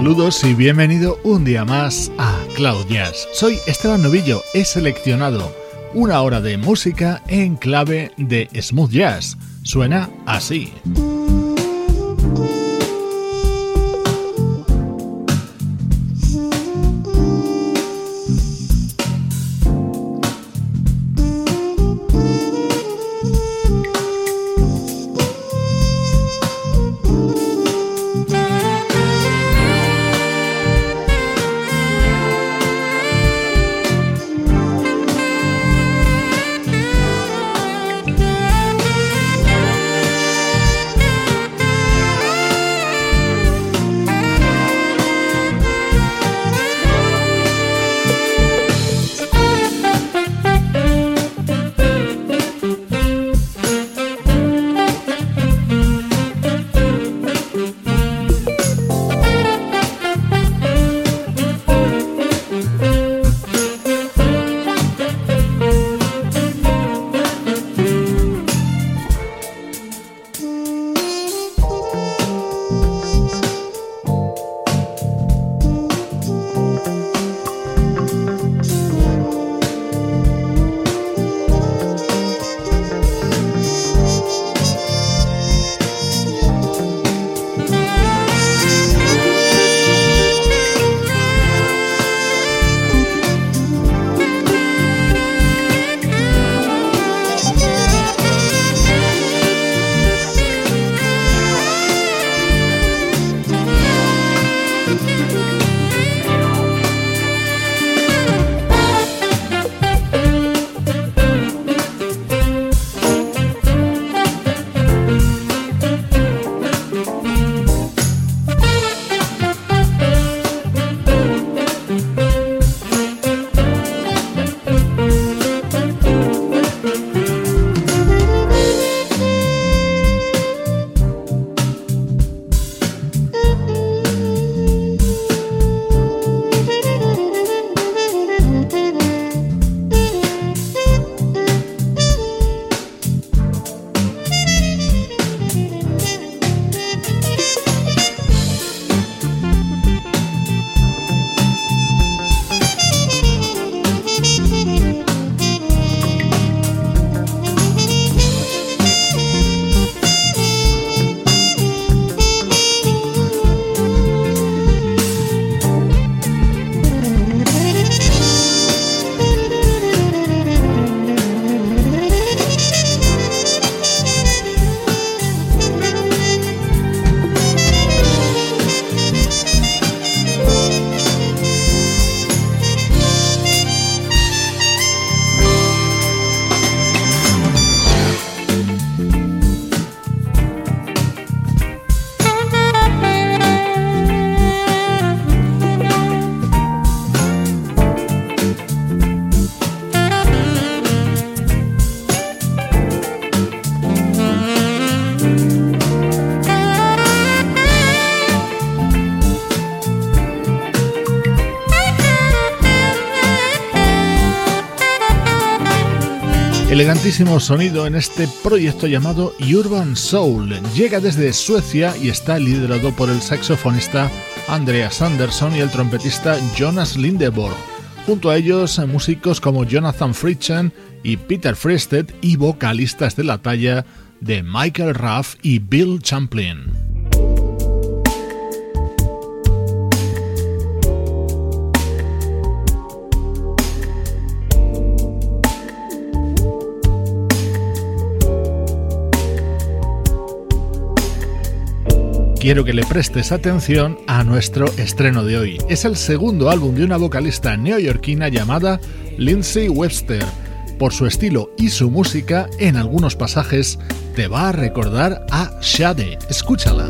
Saludos y bienvenido un día más a Cloud Jazz. Soy Esteban Novillo, he seleccionado una hora de música en clave de smooth jazz. Suena así. Elegantísimo sonido en este proyecto llamado Urban Soul. Llega desde Suecia y está liderado por el saxofonista Andreas Anderson y el trompetista Jonas Lindeborg. Junto a ellos, músicos como Jonathan Fritchen y Peter Frested y vocalistas de la talla de Michael Ruff y Bill Champlin. Quiero que le prestes atención a nuestro estreno de hoy. Es el segundo álbum de una vocalista neoyorquina llamada Lindsay Webster. Por su estilo y su música, en algunos pasajes te va a recordar a Shade. Escúchala.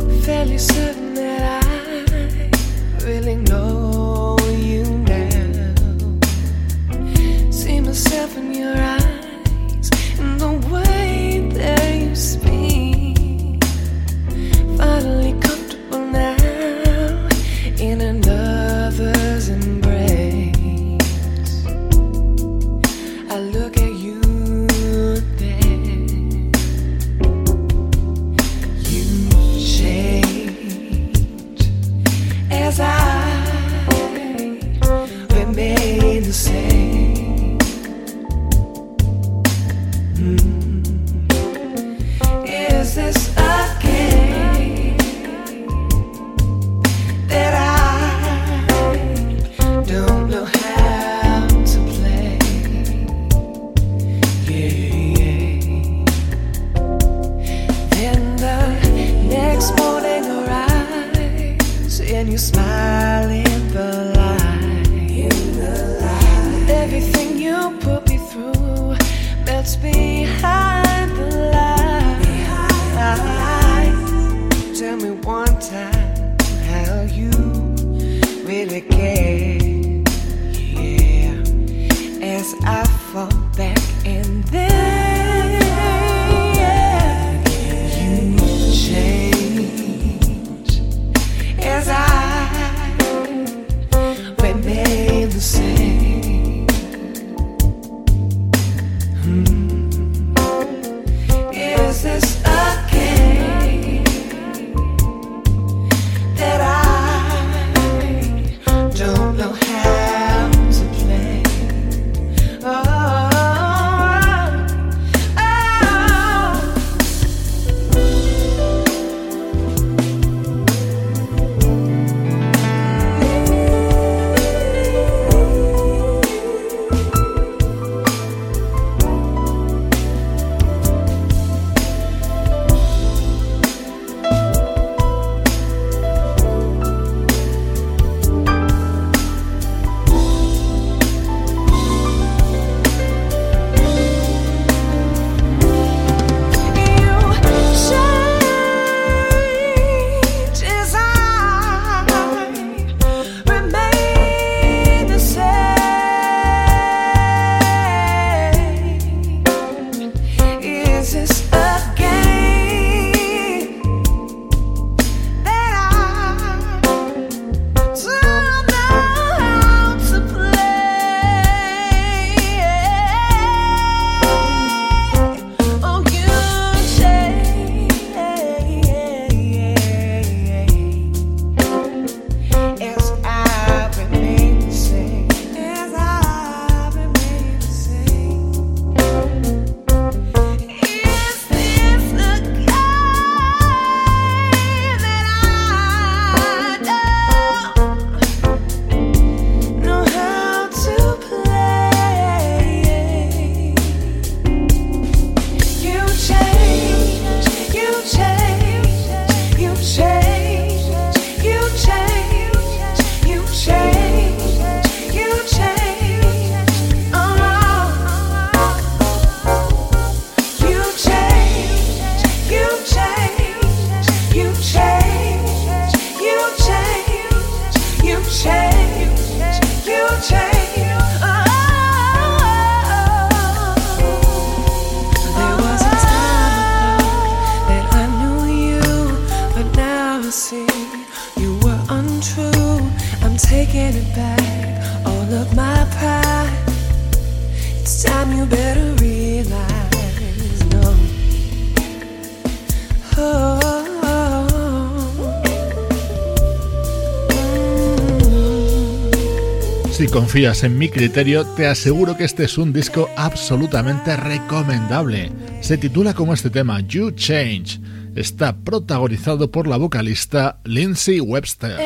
Confías en mi criterio, te aseguro que este es un disco absolutamente recomendable. Se titula como este tema, You Change. Está protagonizado por la vocalista Lindsay Webster.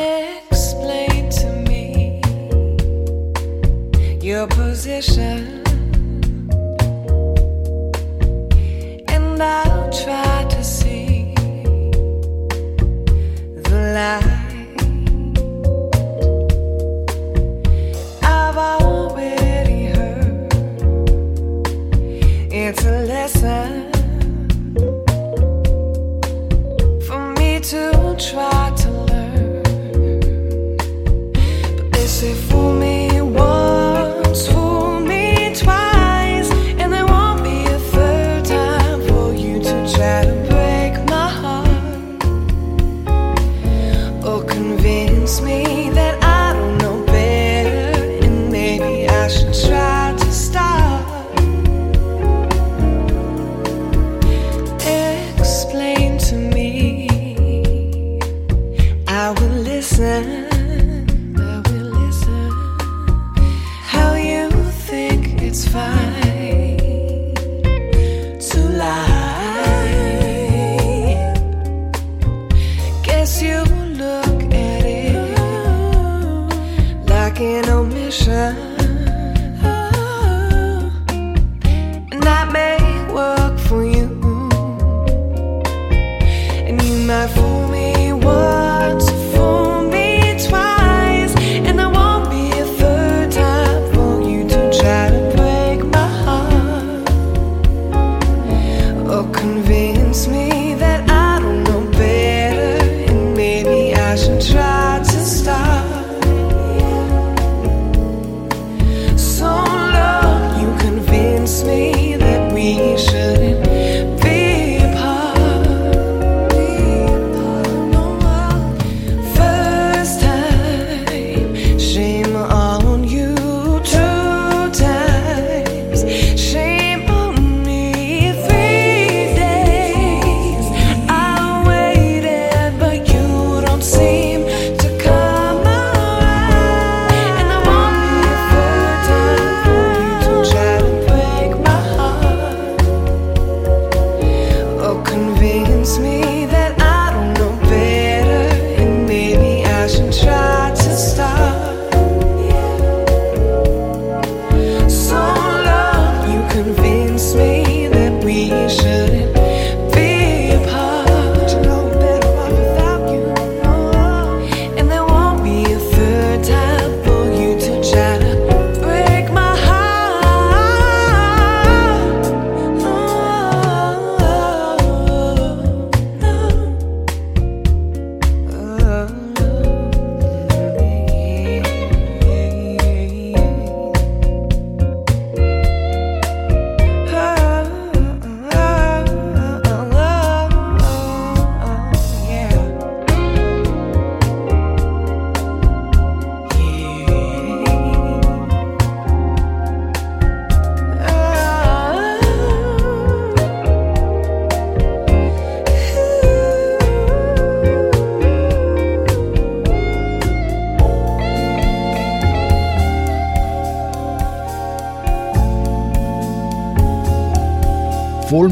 it's a lesson for me to try to will listen. I will listen. How you think it's fine.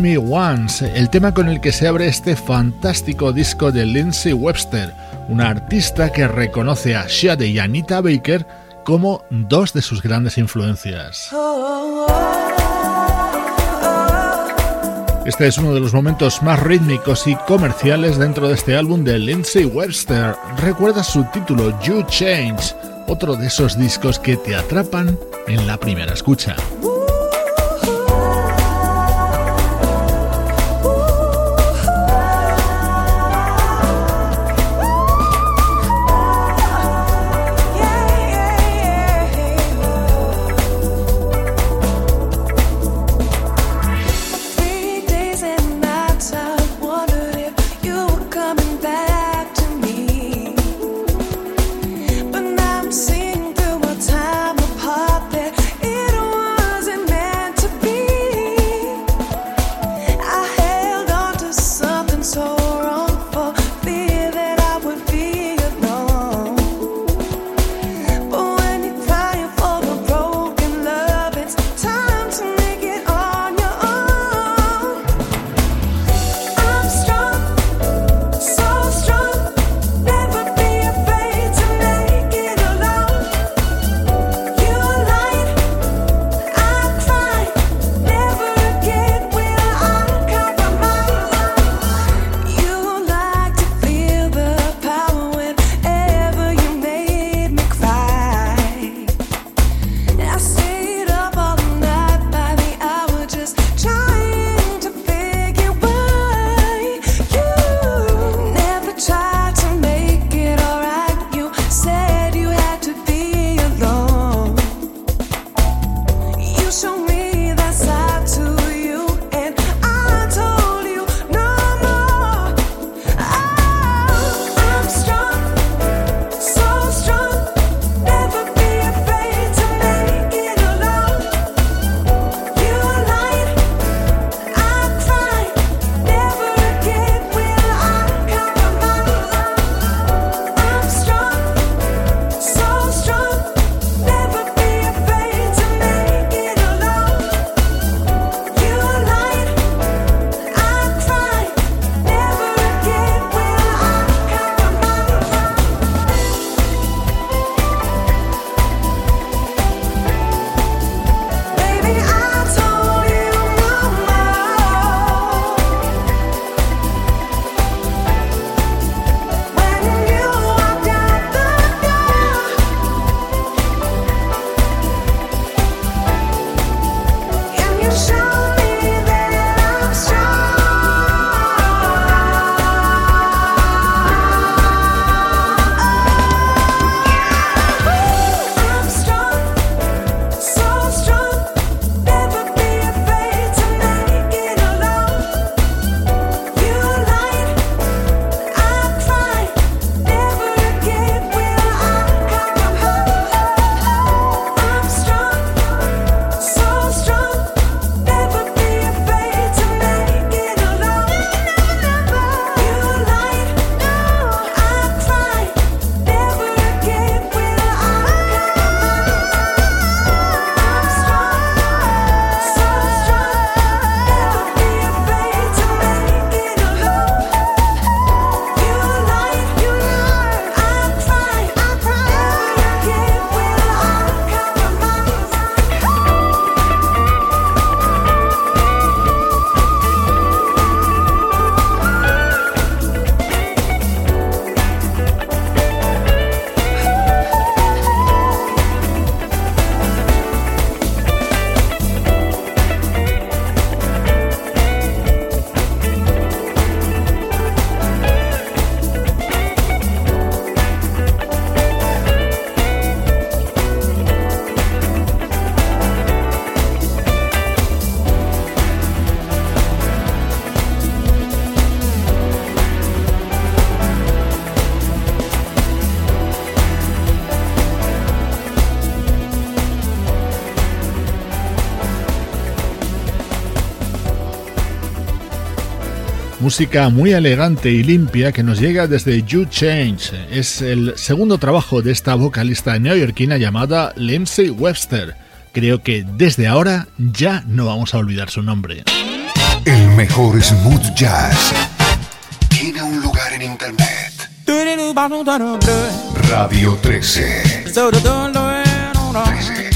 Once, el tema con el que se abre este fantástico disco de Lindsay Webster, una artista que reconoce a Shade y Anita Baker como dos de sus grandes influencias. Este es uno de los momentos más rítmicos y comerciales dentro de este álbum de Lindsay Webster. Recuerda su título You Change, otro de esos discos que te atrapan en la primera escucha. Música muy elegante y limpia que nos llega desde You Change. Es el segundo trabajo de esta vocalista neoyorquina llamada Lindsay Webster. Creo que desde ahora ya no vamos a olvidar su nombre. El mejor smooth jazz tiene un lugar en internet. Radio 13. 13.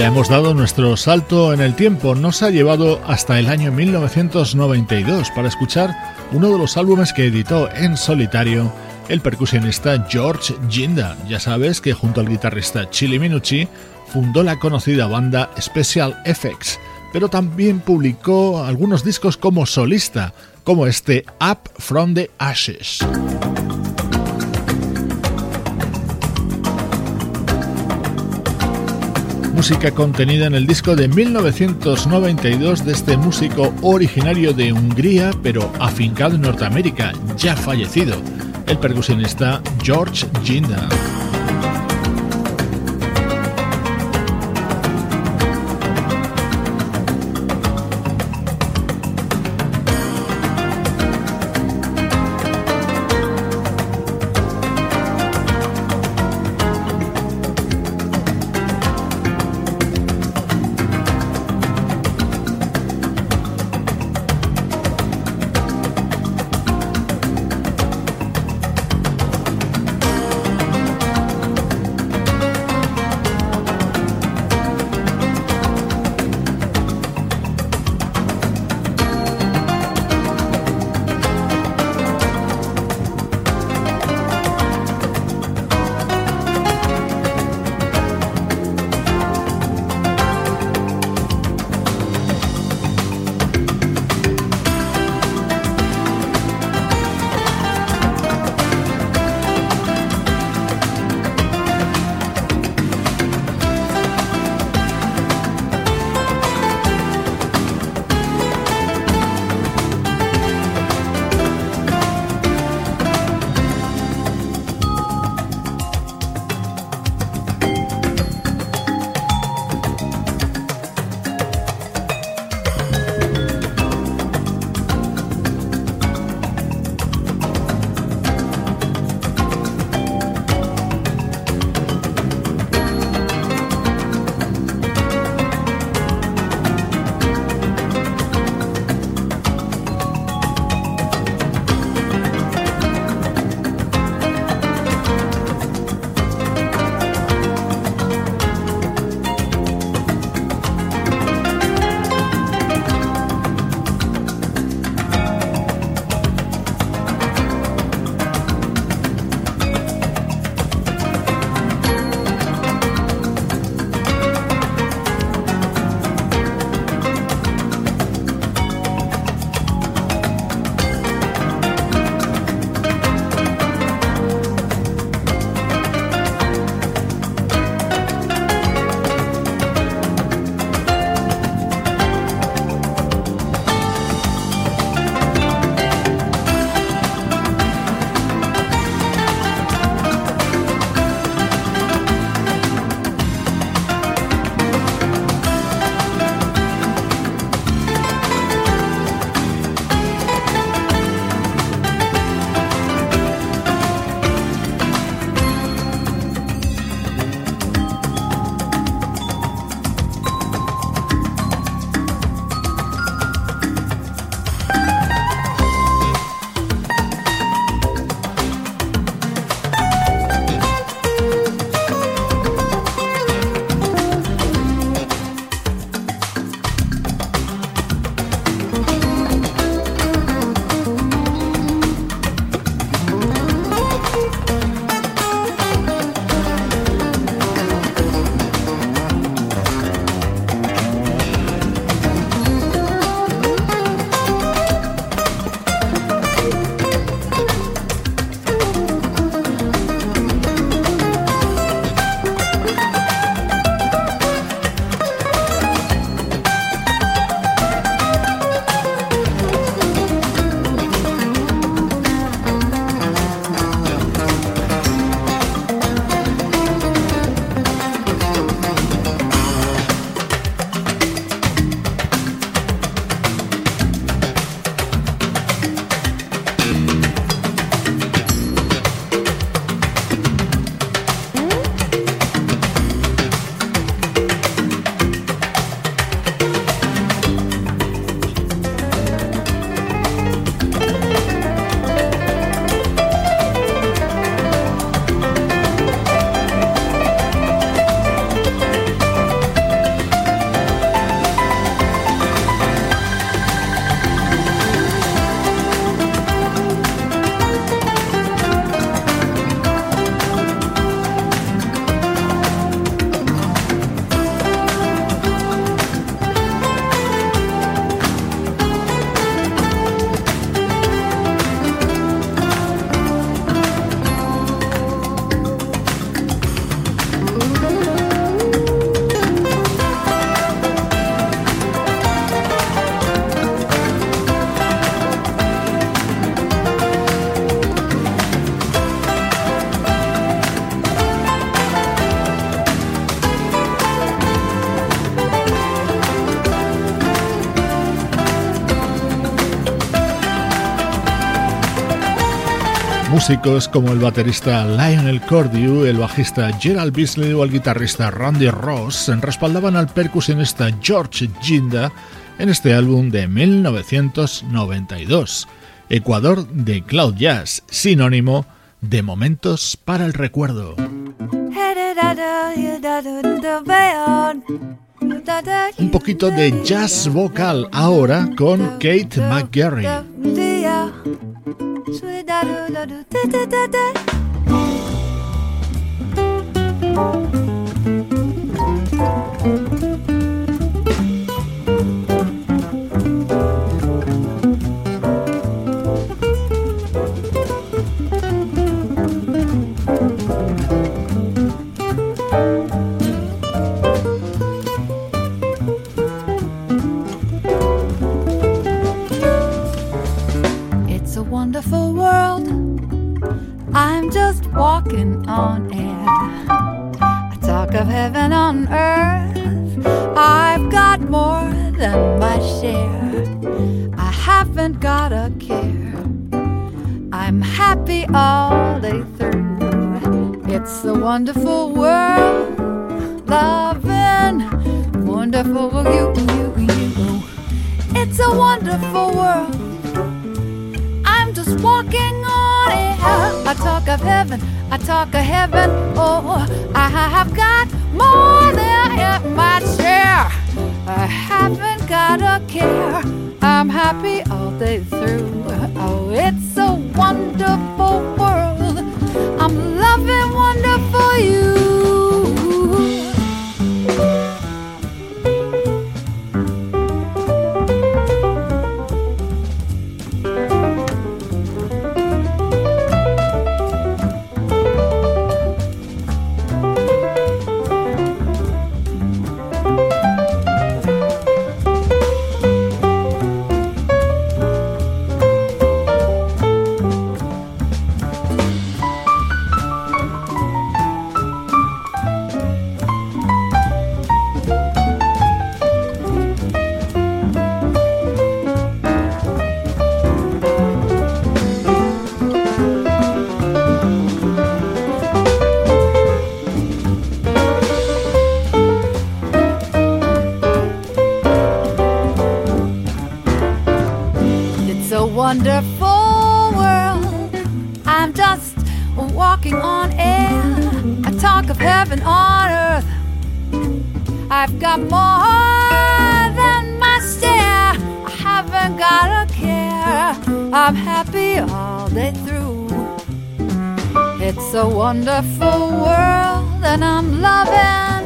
Ya hemos dado nuestro salto en el tiempo, nos ha llevado hasta el año 1992 para escuchar uno de los álbumes que editó en solitario el percusionista George Ginda. Ya sabes que junto al guitarrista Chili Minucci fundó la conocida banda Special Effects, pero también publicó algunos discos como solista, como este Up from the Ashes. Música contenida en el disco de 1992 de este músico originario de Hungría pero afincado en Norteamérica, ya fallecido, el percusionista George Ginda. Músicos como el baterista Lionel Cordew, el bajista Gerald Beasley o el guitarrista Randy Ross respaldaban al percusionista George Ginda en este álbum de 1992, Ecuador de Cloud Jazz, sinónimo de momentos para el recuerdo. Un poquito de jazz vocal ahora con Kate McGarry. Thank you. Wonderful world. I'm just walking on air. I talk of heaven on earth. I've got more than my share. I haven't got a care. I'm happy all day through. It's a wonderful world, and I'm loving.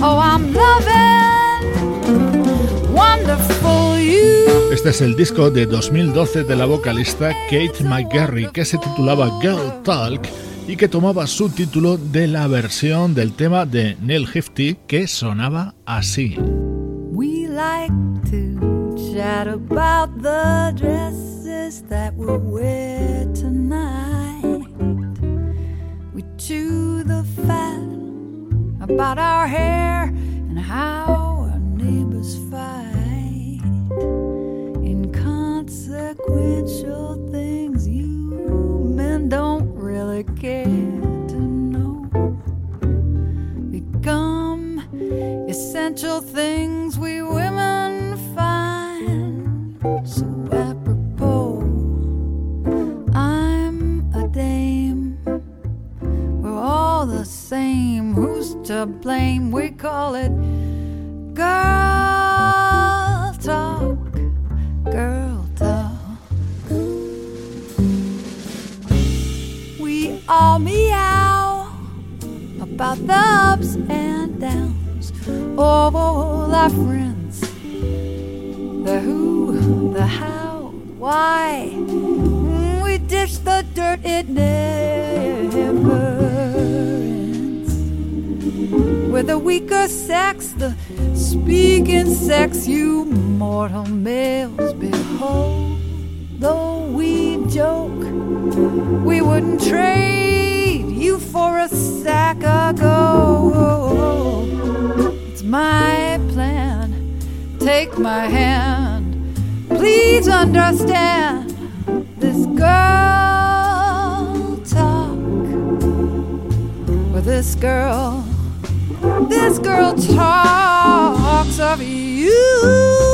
Oh, I'm loving. Wonderful you. Este es el disco de 2012 de la vocalista Kate McGarry que se titulaba Girl Talk y que tomaba su título de la versión del tema de Neil Hefti que sonaba así. We like to chat about the dresses that we'll wear tonight. We chew the fat about our hair and how our neighbors fight. Inconsequential things you men don't really care to know become essential things we women find so apropos. I'm a dame, we're all the same. Who's to blame? We call it girl talk, girl. All meow about the ups and downs of all our friends. The who, the how, why. We dish the dirt, it never ends. With the weaker sex, the speaking sex, you mortal males behold though we joke. We wouldn't trade you for a sack of gold. It's my plan. Take my hand. Please understand this girl talk. Well, this girl, this girl talks of you.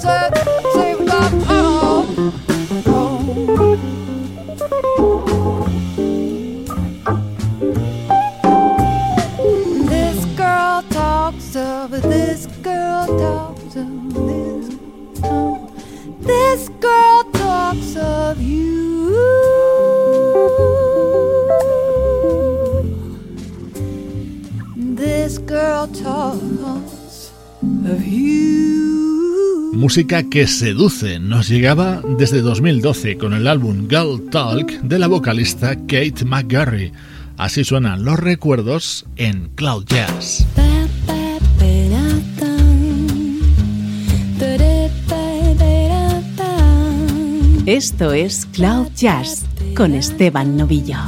songs were. Música que seduce nos llegaba desde 2012 con el álbum Girl Talk de la vocalista Kate McGarry. Así suenan los recuerdos en Cloud Jazz. Esto es Cloud Jazz con Esteban Novillo.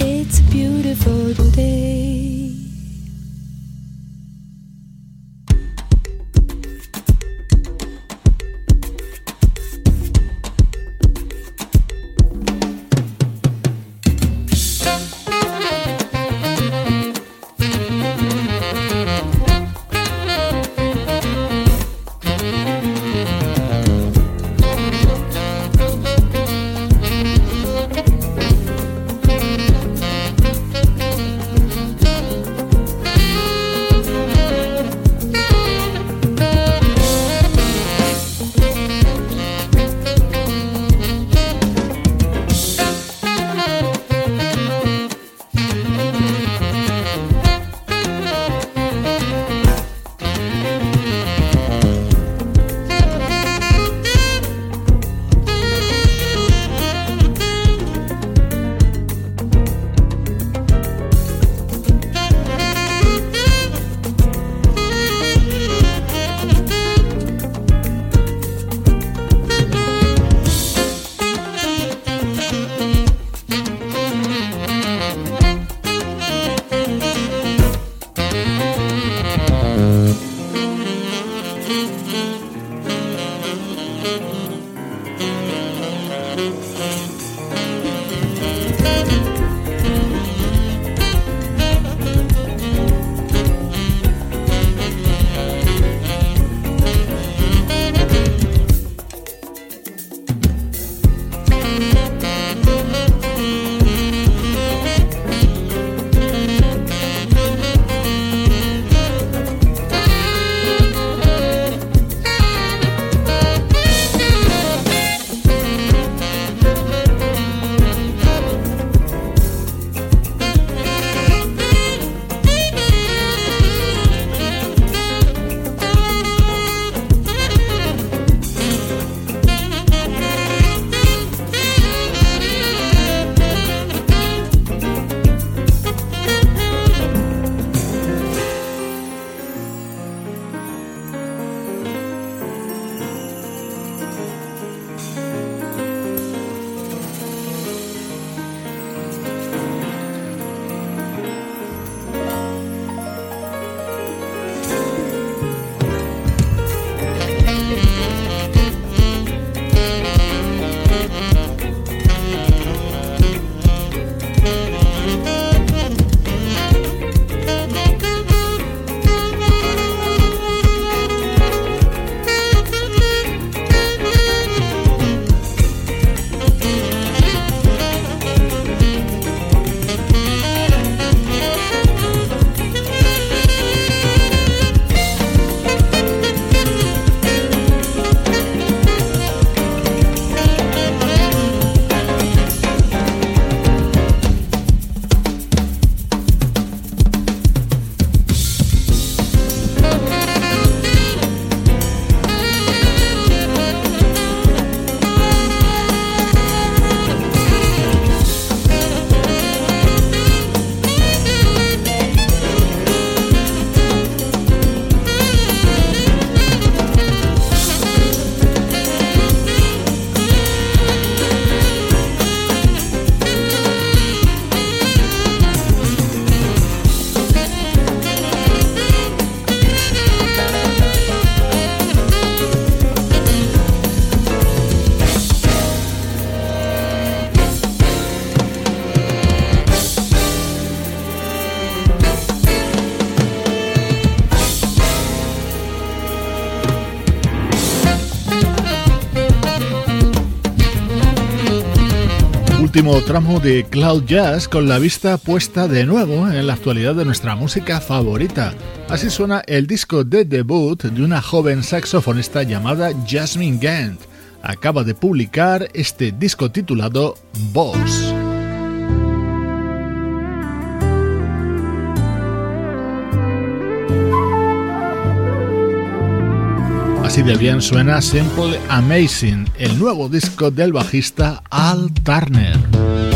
Último tramo de Cloud Jazz con la vista puesta de nuevo en la actualidad de nuestra música favorita. Así suena el disco de debut de una joven saxofonista llamada Jasmine Gant. Acaba de publicar este disco titulado Boss. Así de bien suena Simple Amazing, el nuevo disco del bajista Al Turner.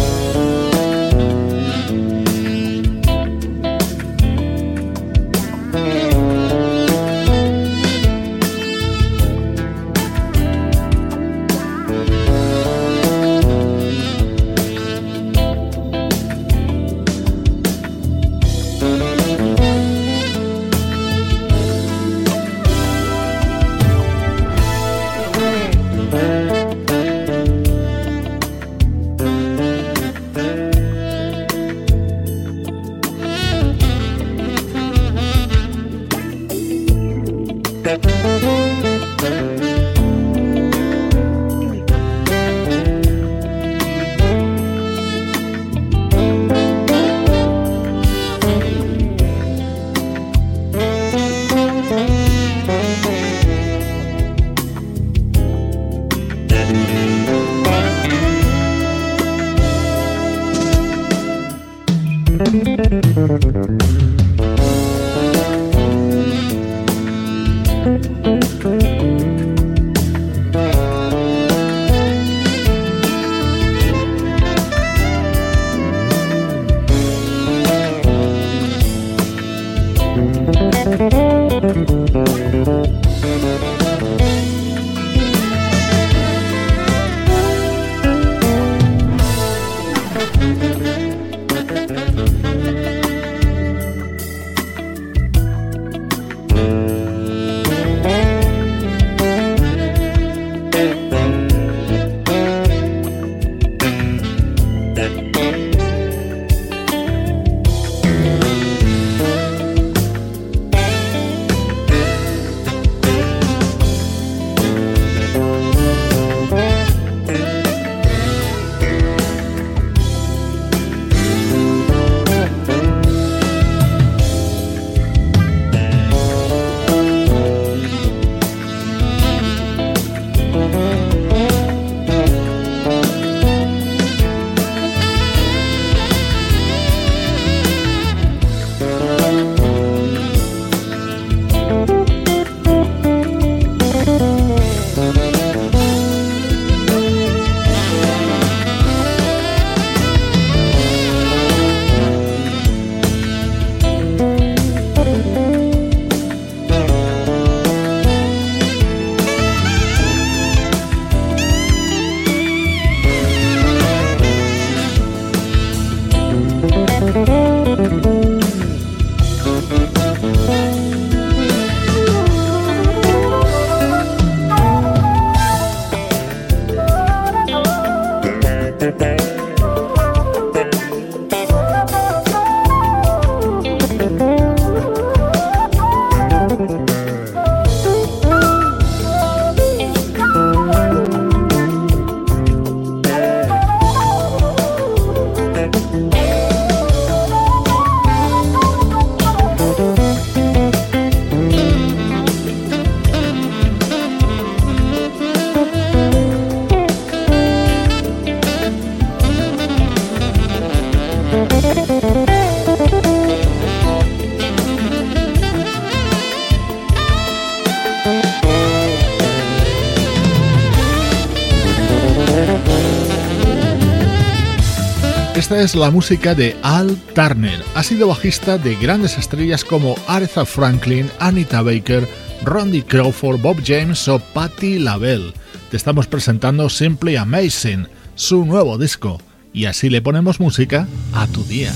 Esta es la música de Al Turner. Ha sido bajista de grandes estrellas como Aretha Franklin, Anita Baker, Randy Crawford, Bob James o Patti LaBelle. Te estamos presentando Simply Amazing, su nuevo disco, y así le ponemos música a tu día.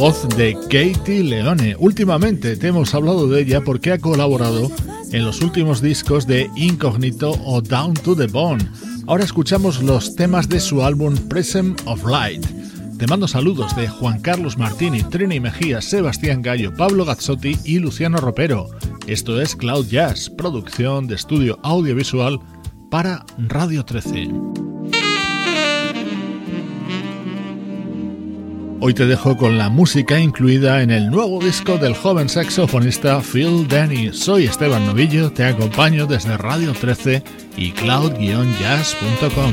Voz de Katie Leone. Últimamente te hemos hablado de ella porque ha colaborado en los últimos discos de Incognito o Down to the Bone. Ahora escuchamos los temas de su álbum Present of Light. Te mando saludos de Juan Carlos Martini, Trini Mejía, Sebastián Gallo, Pablo Gazzotti y Luciano Ropero. Esto es Cloud Jazz, producción de estudio audiovisual para Radio 13. Hoy te dejo con la música incluida en el nuevo disco del joven saxofonista Phil Denny. Soy Esteban Novillo, te acompaño desde Radio 13 y cloud-jazz.com.